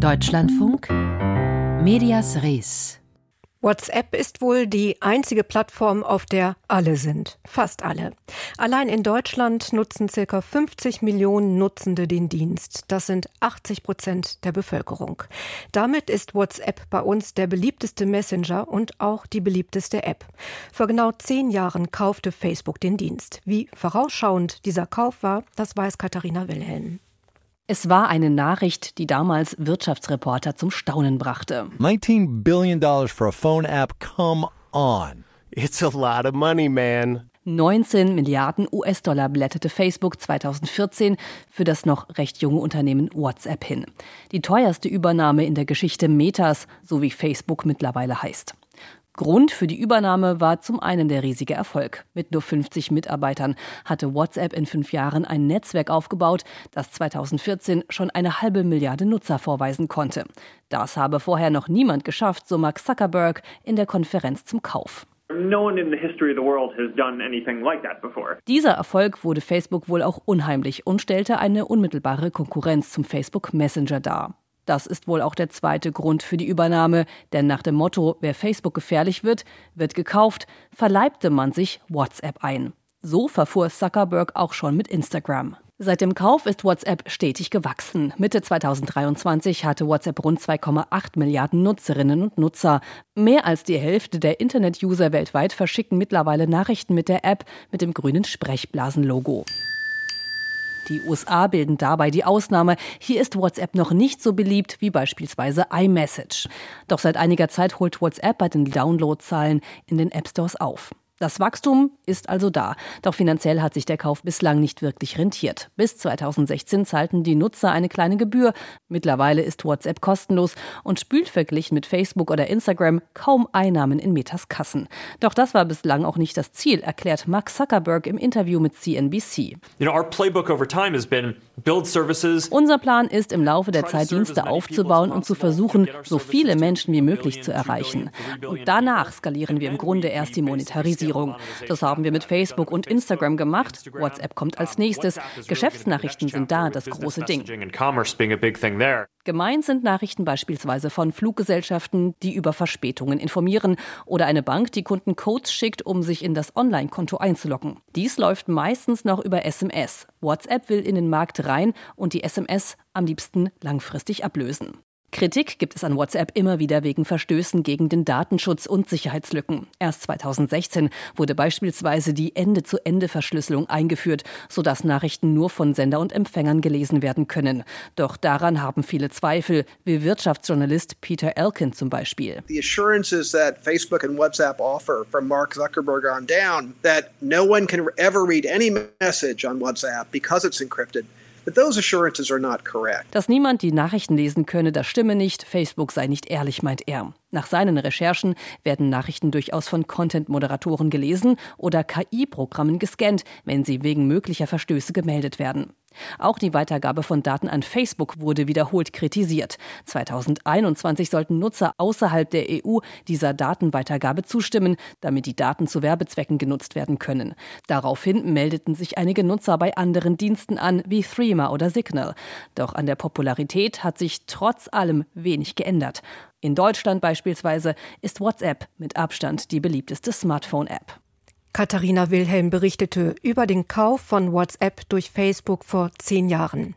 Deutschlandfunk Medias Res WhatsApp ist wohl die einzige Plattform, auf der alle sind. Fast alle. Allein in Deutschland nutzen circa 50 Millionen Nutzende den Dienst. Das sind 80 Prozent der Bevölkerung. Damit ist WhatsApp bei uns der beliebteste Messenger und auch die beliebteste App. Vor genau zehn Jahren kaufte Facebook den Dienst. Wie vorausschauend dieser Kauf war, das weiß Katharina Wilhelm. Es war eine Nachricht, die damals Wirtschaftsreporter zum Staunen brachte. 19 billion dollars for a phone app, come on. It's a lot of money, man. 19 Milliarden US-Dollar blätterte Facebook 2014 für das noch recht junge Unternehmen WhatsApp hin. Die teuerste Übernahme in der Geschichte Metas, so wie Facebook mittlerweile heißt. Grund für die Übernahme war zum einen der riesige Erfolg. Mit nur 50 Mitarbeitern hatte WhatsApp in fünf Jahren ein Netzwerk aufgebaut, das 2014 schon eine halbe Milliarde Nutzer vorweisen konnte. Das habe vorher noch niemand geschafft, so Mark Zuckerberg in der Konferenz zum Kauf. Dieser Erfolg wurde Facebook wohl auch unheimlich und stellte eine unmittelbare Konkurrenz zum Facebook Messenger dar. Das ist wohl auch der zweite Grund für die Übernahme, denn nach dem Motto, wer Facebook gefährlich wird, wird gekauft, verleibte man sich WhatsApp ein. So verfuhr Zuckerberg auch schon mit Instagram. Seit dem Kauf ist WhatsApp stetig gewachsen. Mitte 2023 hatte WhatsApp rund 2,8 Milliarden Nutzerinnen und Nutzer. Mehr als die Hälfte der Internet-User weltweit verschicken mittlerweile Nachrichten mit der App mit dem grünen Sprechblasen-Logo. Die USA bilden dabei die Ausnahme. Hier ist WhatsApp noch nicht so beliebt wie beispielsweise iMessage. Doch seit einiger Zeit holt WhatsApp bei den Downloadzahlen in den App Stores auf. Das Wachstum ist also da, doch finanziell hat sich der Kauf bislang nicht wirklich rentiert. Bis 2016 zahlten die Nutzer eine kleine Gebühr. Mittlerweile ist WhatsApp kostenlos und spült verglichen mit Facebook oder Instagram kaum Einnahmen in Metas Kassen. Doch das war bislang auch nicht das Ziel, erklärt Mark Zuckerberg im Interview mit CNBC. You know, our playbook over time has been build services. Unser Plan ist, im Laufe der Zeit Dienste aufzubauen und zu versuchen, so viele Menschen wie möglich zu erreichen. Und danach skalieren wir im Grunde erst die Monetarisierung. Monetarisierung. Das haben wir mit Facebook und Instagram gemacht. WhatsApp kommt als nächstes. Geschäftsnachrichten sind da das große Ding. Gemeint sind Nachrichten beispielsweise von Fluggesellschaften, die über Verspätungen informieren oder eine Bank, die Kunden Codes schickt, um sich in das Online-Konto einzuloggen. Dies läuft meistens noch über SMS. WhatsApp will in den Markt rein und die SMS am liebsten langfristig ablösen. Kritik gibt es an WhatsApp immer wieder wegen Verstößen gegen den Datenschutz und Sicherheitslücken. Erst 2016 wurde beispielsweise die Ende-zu-Ende-Verschlüsselung eingeführt, sodass Nachrichten nur von Sender und Empfängern gelesen werden können. Doch daran haben viele Zweifel, wie Wirtschaftsjournalist Peter Elkin zum Beispiel. The assurances that Facebook and WhatsApp offer from Mark Zuckerberg on down that no one can ever read any message on WhatsApp because it's encrypted dass niemand die Nachrichten lesen könne, das stimme nicht. Facebook sei nicht ehrlich, meint er. Nach seinen Recherchen werden Nachrichten durchaus von Content-Moderatoren gelesen oder KI-Programmen gescannt, wenn sie wegen möglicher Verstöße gemeldet werden. Auch die Weitergabe von Daten an Facebook wurde wiederholt kritisiert. 2021 sollten Nutzer außerhalb der EU dieser Datenweitergabe zustimmen, damit die Daten zu Werbezwecken genutzt werden können. Daraufhin meldeten sich einige Nutzer bei anderen Diensten an, wie Threema oder Signal. Doch an der Popularität hat sich trotz allem wenig geändert. In Deutschland beispielsweise ist WhatsApp mit Abstand die beliebteste Smartphone-App. Katharina Wilhelm berichtete über den Kauf von WhatsApp durch Facebook vor zehn Jahren.